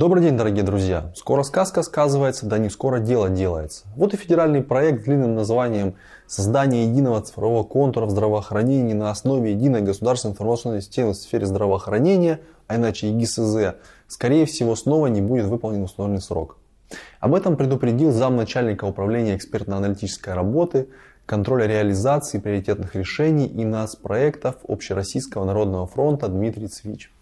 Добрый день, дорогие друзья! Скоро сказка сказывается, да не скоро дело делается. Вот и федеральный проект с длинным названием «Создание единого цифрового контура в здравоохранении на основе единой государственной информационной системы в сфере здравоохранения», а иначе ЕГИСЗ, скорее всего снова не будет выполнен установленный срок. Об этом предупредил замначальника управления экспертно-аналитической работы, контроля реализации приоритетных решений и НАС проектов Общероссийского народного фронта Дмитрий Цвич.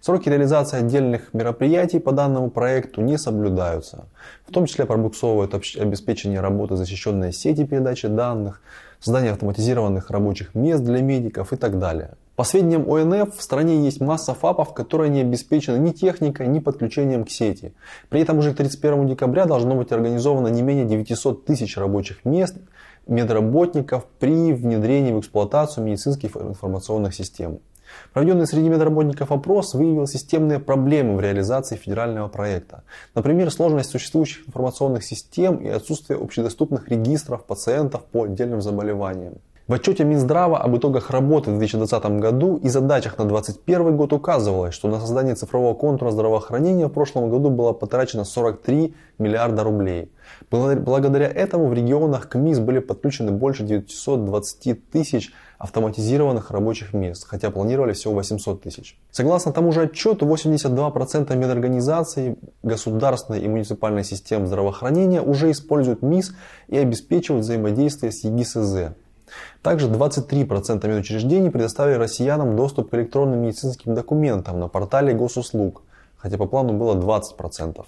Сроки реализации отдельных мероприятий по данному проекту не соблюдаются. В том числе пробуксовывают обеспечение работы защищенной сети передачи данных, создание автоматизированных рабочих мест для медиков и так далее. По сведениям ОНФ, в стране есть масса ФАПов, которые не обеспечены ни техникой, ни подключением к сети. При этом уже к 31 декабря должно быть организовано не менее 900 тысяч рабочих мест медработников при внедрении в эксплуатацию медицинских информационных систем. Проведенный среди медработников опрос выявил системные проблемы в реализации федерального проекта. Например, сложность существующих информационных систем и отсутствие общедоступных регистров пациентов по отдельным заболеваниям. В отчете Минздрава об итогах работы в 2020 году и задачах на 2021 год указывалось, что на создание цифрового контура здравоохранения в прошлом году было потрачено 43 миллиарда рублей. Благодаря этому в регионах к МИС были подключены больше 920 тысяч автоматизированных рабочих мест, хотя планировали всего 800 тысяч. Согласно тому же отчету, 82% медорганизаций государственной и муниципальной систем здравоохранения уже используют МИС и обеспечивают взаимодействие с ЕГИСЗ. Также 23% медучреждений предоставили россиянам доступ к электронным медицинским документам на портале госуслуг, хотя по плану было 20%.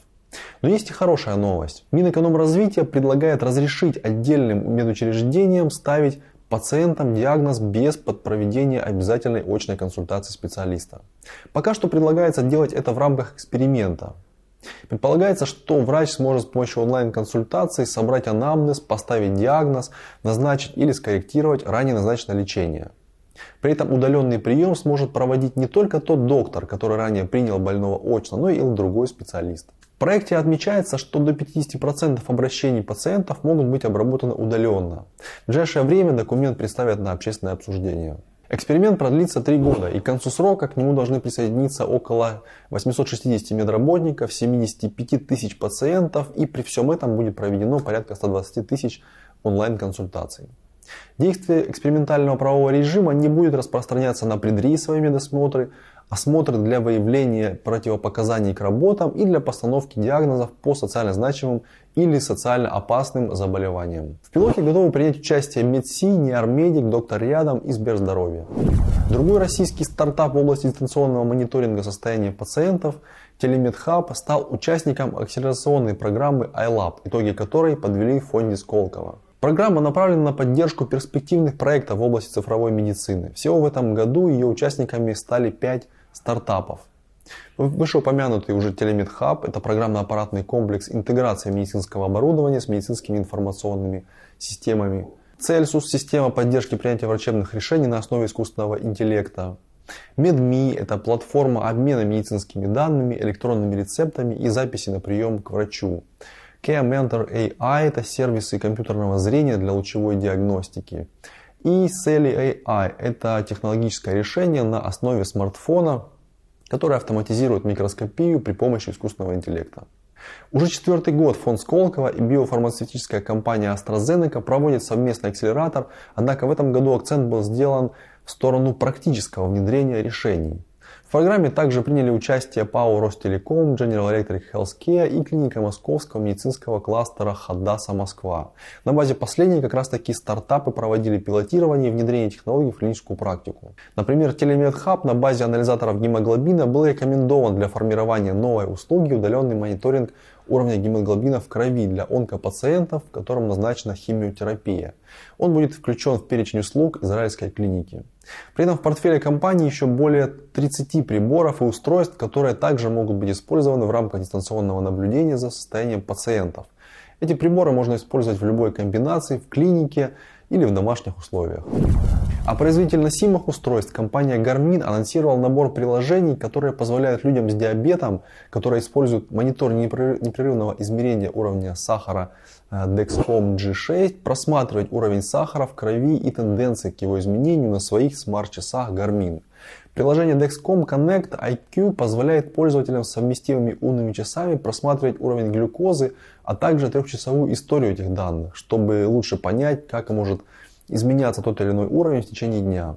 Но есть и хорошая новость. Минэкономразвития предлагает разрешить отдельным медучреждениям ставить пациентам диагноз без проведения обязательной очной консультации специалиста. Пока что предлагается делать это в рамках эксперимента. Предполагается, что врач сможет с помощью онлайн-консультации собрать анамнез, поставить диагноз, назначить или скорректировать ранее назначенное лечение. При этом удаленный прием сможет проводить не только тот доктор, который ранее принял больного очно, но и другой специалист. В проекте отмечается, что до 50% обращений пациентов могут быть обработаны удаленно. В ближайшее время документ представят на общественное обсуждение. Эксперимент продлится три года, и к концу срока к нему должны присоединиться около 860 медработников, 75 тысяч пациентов, и при всем этом будет проведено порядка 120 тысяч онлайн-консультаций. Действие экспериментального правового режима не будет распространяться на предрейсовые медосмотры, осмотры для выявления противопоказаний к работам и для постановки диагнозов по социально значимым или социально опасным заболеваниям. В пилоте готовы принять участие МедСи, Неармедик, Доктор Рядом и Сберздоровье. Другой российский стартап в области дистанционного мониторинга состояния пациентов TelemedHub стал участником акселерационной программы iLab, итоги которой подвели в фонде Сколково. Программа направлена на поддержку перспективных проектов в области цифровой медицины. Всего в этом году ее участниками стали 5 стартапов. Вышеупомянутый уже Телемед это программно-аппаратный комплекс интеграции медицинского оборудования с медицинскими информационными системами. Celsius – система поддержки принятия врачебных решений на основе искусственного интеллекта. MedMe – это платформа обмена медицинскими данными, электронными рецептами и записи на прием к врачу. Care Mentor AI – это сервисы компьютерного зрения для лучевой диагностики. И Sally AI – это технологическое решение на основе смартфона, которое автоматизирует микроскопию при помощи искусственного интеллекта. Уже четвертый год фонд Сколково и биофармацевтическая компания AstraZeneca проводят совместный акселератор, однако в этом году акцент был сделан в сторону практического внедрения решений. В программе также приняли участие ПАО Ростелеком, General Electric Healthcare и клиника московского медицинского кластера Хадаса Москва. На базе последней как раз таки стартапы проводили пилотирование и внедрение технологий в клиническую практику. Например, Телемедхаб на базе анализаторов гемоглобина был рекомендован для формирования новой услуги удаленный мониторинг уровня гемоглобина в крови для онкопациентов, которым назначена химиотерапия. Он будет включен в перечень услуг израильской клиники. При этом в портфеле компании еще более 30 приборов и устройств, которые также могут быть использованы в рамках дистанционного наблюдения за состоянием пациентов. Эти приборы можно использовать в любой комбинации, в клинике или в домашних условиях. А производитель носимых устройств компания Garmin анонсировал набор приложений, которые позволяют людям с диабетом, которые используют монитор непрерывного измерения уровня сахара э, Dexcom G6, просматривать уровень сахара в крови и тенденции к его изменению на своих смарт-часах Garmin. Приложение Dexcom Connect IQ позволяет пользователям с совместимыми умными часами просматривать уровень глюкозы, а также трехчасовую историю этих данных, чтобы лучше понять, как может изменяться тот или иной уровень в течение дня.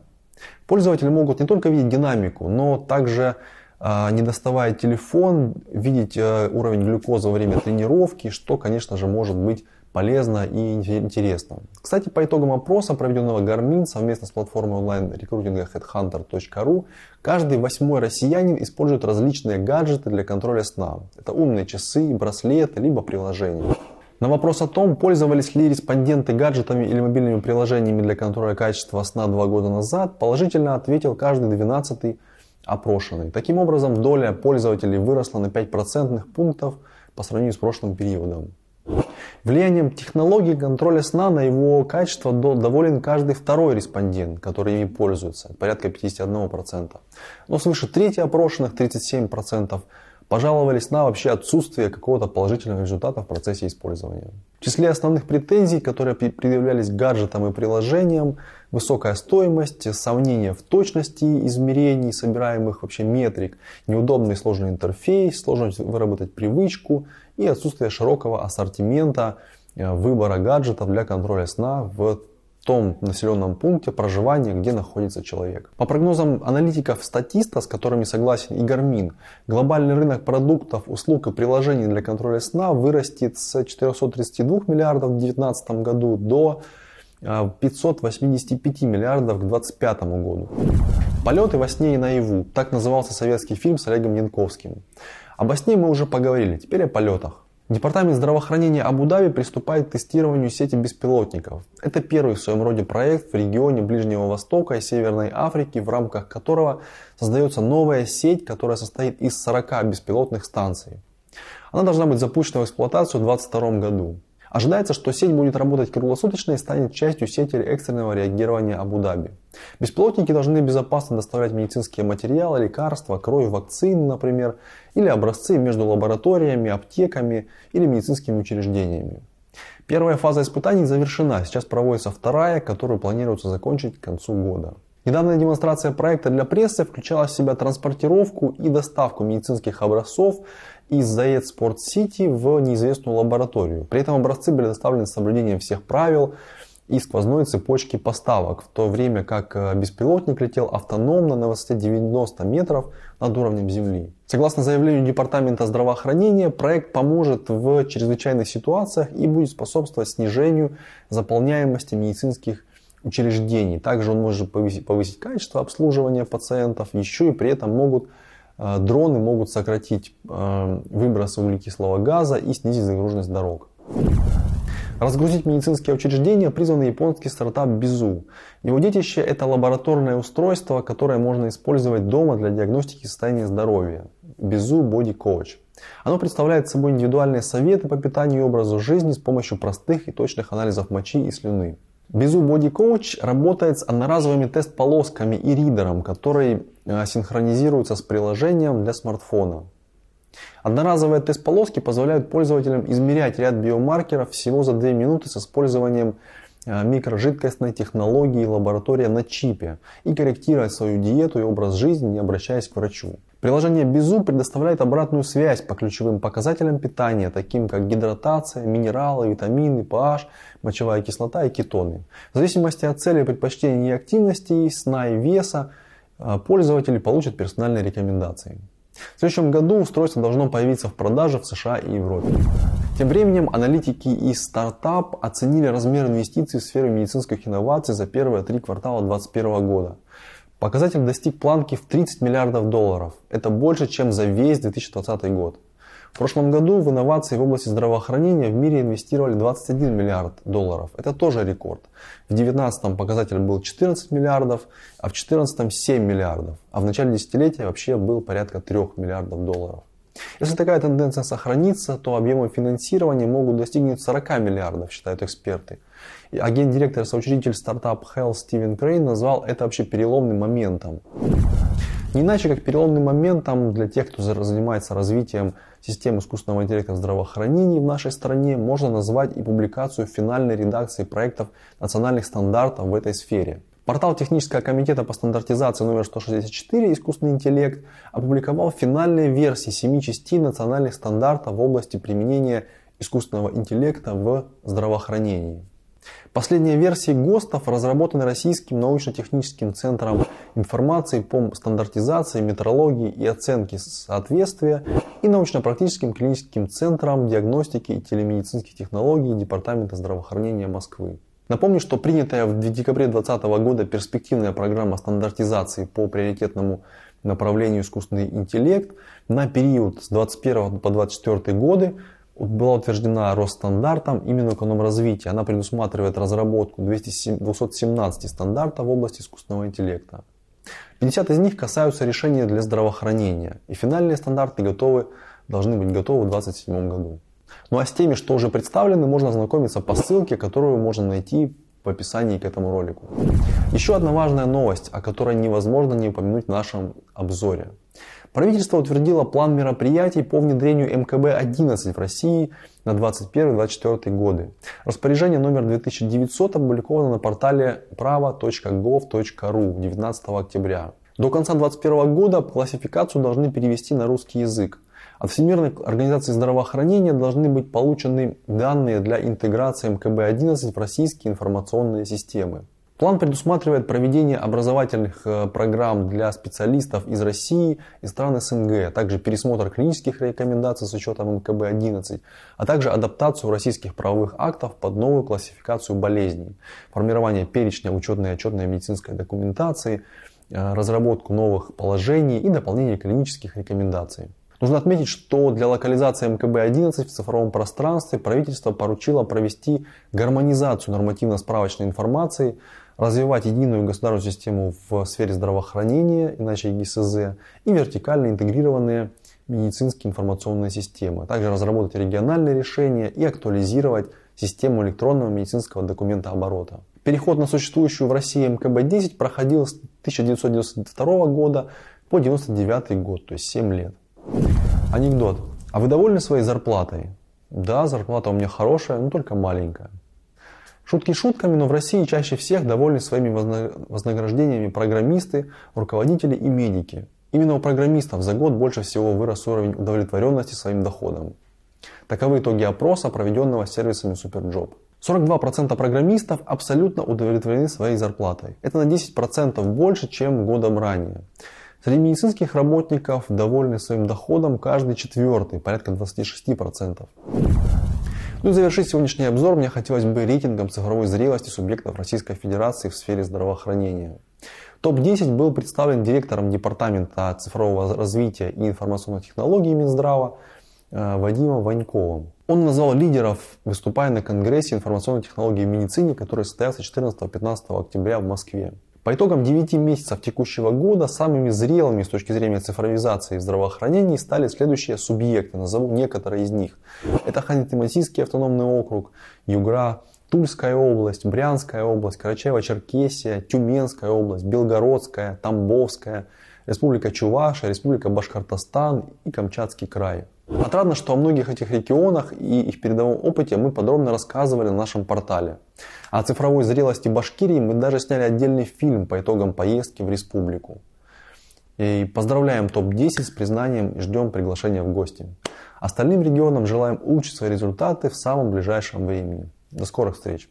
Пользователи могут не только видеть динамику, но также а, не доставая телефон, видеть э, уровень глюкозы во время тренировки, что, конечно же, может быть полезно и интересно. Кстати, по итогам опроса, проведенного Garmin совместно с платформой онлайн-рекрутинга headhunter.ru, каждый восьмой россиянин использует различные гаджеты для контроля сна. Это умные часы, браслеты, либо приложения. На вопрос о том, пользовались ли респонденты гаджетами или мобильными приложениями для контроля качества сна два года назад, положительно ответил каждый двенадцатый опрошенный. Таким образом, доля пользователей выросла на 5 процентных пунктов по сравнению с прошлым периодом. Влиянием технологии контроля сна на его качество доволен каждый второй респондент, который ими пользуется, порядка 51%. Но свыше трети опрошенных, 37%, пожаловались на вообще отсутствие какого-то положительного результата в процессе использования. В числе основных претензий, которые предъявлялись гаджетам и приложениям, высокая стоимость, сомнения в точности измерений, собираемых вообще метрик, неудобный сложный интерфейс, сложность выработать привычку и отсутствие широкого ассортимента э, выбора гаджетов для контроля сна в том населенном пункте проживания, где находится человек. По прогнозам аналитиков статиста, с которыми согласен и Гармин, глобальный рынок продуктов, услуг и приложений для контроля сна вырастет с 432 миллиардов в 2019 году до 585 а, миллиардов к 2025 году. Полеты во сне и наяву. Так назывался советский фильм с Олегом Янковским. Об сне мы уже поговорили, теперь о полетах. Департамент здравоохранения Абу-Даби приступает к тестированию сети беспилотников. Это первый в своем роде проект в регионе Ближнего Востока и Северной Африки, в рамках которого создается новая сеть, которая состоит из 40 беспилотных станций. Она должна быть запущена в эксплуатацию в 2022 году. Ожидается, что сеть будет работать круглосуточно и станет частью сети экстренного реагирования Абу-Даби. Беспилотники должны безопасно доставлять медицинские материалы, лекарства, кровь, вакцины, например, или образцы между лабораториями, аптеками или медицинскими учреждениями. Первая фаза испытаний завершена, сейчас проводится вторая, которую планируется закончить к концу года. Недавняя демонстрация проекта для прессы включала в себя транспортировку и доставку медицинских образцов из Заед Спорт Сити в неизвестную лабораторию. При этом образцы были доставлены с соблюдением всех правил и сквозной цепочки поставок, в то время как э, беспилотник летел автономно на высоте 90 метров над уровнем Земли. Согласно заявлению Департамента здравоохранения, проект поможет в чрезвычайных ситуациях и будет способствовать снижению заполняемости медицинских учреждений. Также он может повысить, повысить качество обслуживания пациентов, еще и при этом могут э, дроны могут сократить э, выбросы углекислого газа и снизить загруженность дорог. Разгрузить медицинские учреждения призван японский стартап Безу. Его детище это лабораторное устройство, которое можно использовать дома для диагностики состояния здоровья. Безу Body Coach. Оно представляет собой индивидуальные советы по питанию и образу жизни с помощью простых и точных анализов мочи и слюны. Безу Body Coach работает с одноразовыми тест-полосками и ридером, который э, синхронизируется с приложением для смартфона. Одноразовые тест-полоски позволяют пользователям измерять ряд биомаркеров всего за 2 минуты с использованием микрожидкостной технологии лаборатория на чипе и корректировать свою диету и образ жизни, не обращаясь к врачу. Приложение Безу предоставляет обратную связь по ключевым показателям питания, таким как гидратация, минералы, витамины, pH, мочевая кислота и кетоны. В зависимости от цели предпочтений и активности, сна и веса, э, пользователи получат персональные рекомендации. В следующем году устройство должно появиться в продаже в США и Европе. Тем временем аналитики из стартап оценили размер инвестиций в сферу медицинских инноваций за первые три квартала 2021 года. Показатель достиг планки в 30 миллиардов долларов. Это больше, чем за весь 2020 год. Прошлом году в инновации в области здравоохранения в мире инвестировали 21 миллиард долларов. Это тоже рекорд. В 2019 показатель был 14 миллиардов, а в 2014 7 миллиардов. А в начале десятилетия вообще был порядка 3 миллиардов долларов. Если такая тенденция сохранится, то объемы финансирования могут достигнуть 40 миллиардов, считают эксперты. И агент-директор, соучредитель стартап Health Стивен Крейн назвал это вообще переломным моментом. Не иначе, как переломным моментом для тех, кто занимается развитием систем искусственного интеллекта в здравоохранении в нашей стране, можно назвать и публикацию финальной редакции проектов национальных стандартов в этой сфере. Портал Технического комитета по стандартизации номер 164 «Искусственный интеллект» опубликовал финальные версии семи частей национальных стандартов в области применения искусственного интеллекта в здравоохранении. Последние версии ГОСТов разработаны Российским научно-техническим центром информации по стандартизации, метрологии и оценке соответствия и научно-практическим клиническим центром диагностики и телемедицинских технологий Департамента здравоохранения Москвы. Напомню, что принятая в декабре 2020 года перспективная программа стандартизации по приоритетному направлению искусственный интеллект на период с 2021 по 2024 годы была утверждена Росстандартом и Минэкономразвития. Она предусматривает разработку 217 стандартов в области искусственного интеллекта. 50 из них касаются решений для здравоохранения. И финальные стандарты готовы, должны быть готовы в 2027 году. Ну а с теми, что уже представлены, можно ознакомиться по ссылке, которую можно найти в описании к этому ролику. Еще одна важная новость, о которой невозможно не упомянуть в нашем обзоре. Правительство утвердило план мероприятий по внедрению МКБ-11 в России на 2021-2024 годы. Распоряжение номер 2900 опубликовано на портале право.gov.ru 19 октября. До конца 2021 года классификацию должны перевести на русский язык. От Всемирной организации здравоохранения должны быть получены данные для интеграции МКБ-11 в российские информационные системы. План предусматривает проведение образовательных э, программ для специалистов из России и стран СНГ, а также пересмотр клинических рекомендаций с учетом МКБ-11, а также адаптацию российских правовых актов под новую классификацию болезней, формирование перечня учетной и отчетной медицинской документации, э, разработку новых положений и дополнение клинических рекомендаций. Нужно отметить, что для локализации МКБ-11 в цифровом пространстве правительство поручило провести гармонизацию нормативно-справочной информации, развивать единую государственную систему в сфере здравоохранения, иначе ГИСЗ, и вертикально интегрированные медицинские информационные системы. Также разработать региональные решения и актуализировать систему электронного медицинского документа оборота. Переход на существующую в России МКБ-10 проходил с 1992 года по 1999 год, то есть 7 лет. Анекдот. А вы довольны своей зарплатой? Да, зарплата у меня хорошая, но только маленькая. Шутки шутками, но в России чаще всех довольны своими вознаграждениями программисты, руководители и медики. Именно у программистов за год больше всего вырос уровень удовлетворенности своим доходом. Таковы итоги опроса, проведенного сервисами Superjob. 42% программистов абсолютно удовлетворены своей зарплатой. Это на 10% больше, чем годом ранее. Среди медицинских работников довольны своим доходом каждый четвертый, порядка 26%. Ну и завершить сегодняшний обзор мне хотелось бы рейтингом цифровой зрелости субъектов Российской Федерации в сфере здравоохранения. Топ-10 был представлен директором Департамента цифрового развития и информационных технологий Минздрава э, Вадимом Ваньковым. Он назвал лидеров, выступая на Конгрессе информационной технологии в медицине, который состоялся 14-15 октября в Москве. По итогам 9 месяцев текущего года самыми зрелыми с точки зрения цифровизации в здравоохранении стали следующие субъекты. Назову некоторые из них. Это Ханты-Мансийский автономный округ, Югра, Тульская область, Брянская область, Карачаево-Черкесия, Тюменская область, Белгородская, Тамбовская, Республика Чувашия, Республика Башкортостан и Камчатский край. Отрадно, что о многих этих регионах и их передовом опыте мы подробно рассказывали на нашем портале. О цифровой зрелости Башкирии мы даже сняли отдельный фильм по итогам поездки в республику. И поздравляем топ-10 с признанием и ждем приглашения в гости. Остальным регионам желаем улучшить свои результаты в самом ближайшем времени. До скорых встреч!